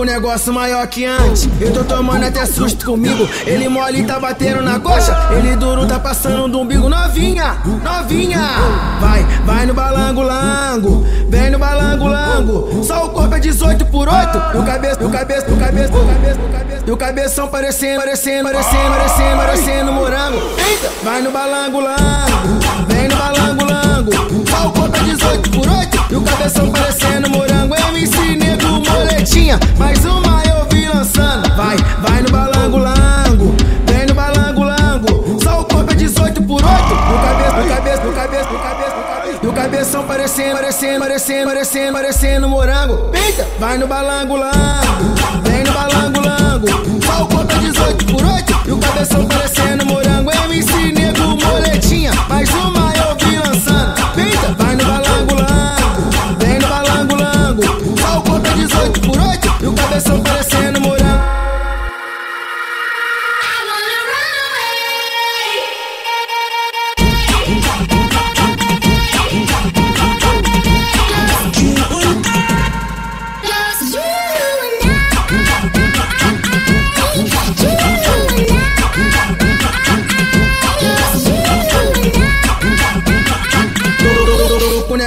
com negócio maior que antes. Eu tô tomando até susto comigo. Ele mole tá batendo na coxa. Ele duro tá passando do umbigo. Novinha, novinha. Vai, vai no balango-lango. Vem no balango-lango. Só o corpo é 18 por 8. E o cabeça, o cabeça, o cabeça, o cabeça, o cabeça. E o cabeção parecendo, parecendo, parecendo, parecendo, parecendo morango. Eita, vai no balango-lango. Vem no balango-lango. Só o corpo é 18 por 8. E o cabeção parecendo morango. Parecendo, parecendo, parecendo, parecendo, parecendo morango. Eita, vai no balango-lango. Vem no balango-lango. Só o corpo é 18 por 8. E o cabeção parecendo morango. MC Nego Moletinha. Mais uma eu vi lançando. Eita, vai no balango-lango. Vem no balango-lango. Só o corpo é 18 por 8. E o cabeção parecendo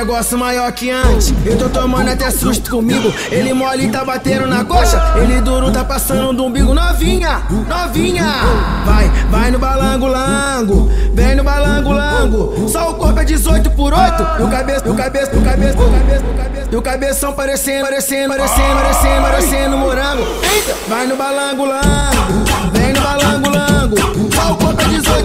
negócio maior que antes. Eu tô tomando até susto comigo. Ele mole tá batendo na coxa. Ele duro tá passando do umbigo. Novinha, novinha. Vai, vai no balango-lango. Vem no balango-lango. Só o corpo é 18 por 8. E o cabeça, o cabeça, o cabeça, o cabeça, o cabeça. E o cabeção parecendo, parecendo, parecendo, parecendo, parecendo morango. Eita, vai no balango-lango. Vem no balango-lango. Só o corpo é 18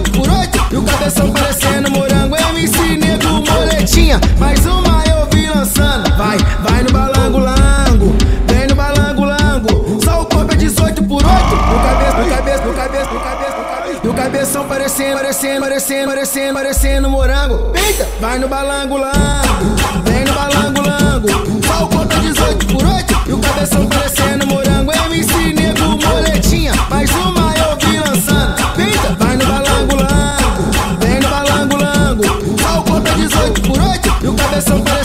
Mais uma eu vi lançando. Vai, vai no balango lango. Vem no balango lango. Só o corpo é 18 por 8. No cabeça, no cabeça, no cabeça, no cabeça, no cabeça. E o cabeção parecendo, parecendo, parecendo, parecendo, parecendo morango. Eita! Vai no balango lango. Vem no balango lango. Só o corpo é 18 por 8. E o cabeção parecendo morango. MC Nego Moletinha. Mais uma eu vi lançando. Eita! Vai no balango lango. Vem no balango lango. Só o corpo é 18 por 8. there's somebody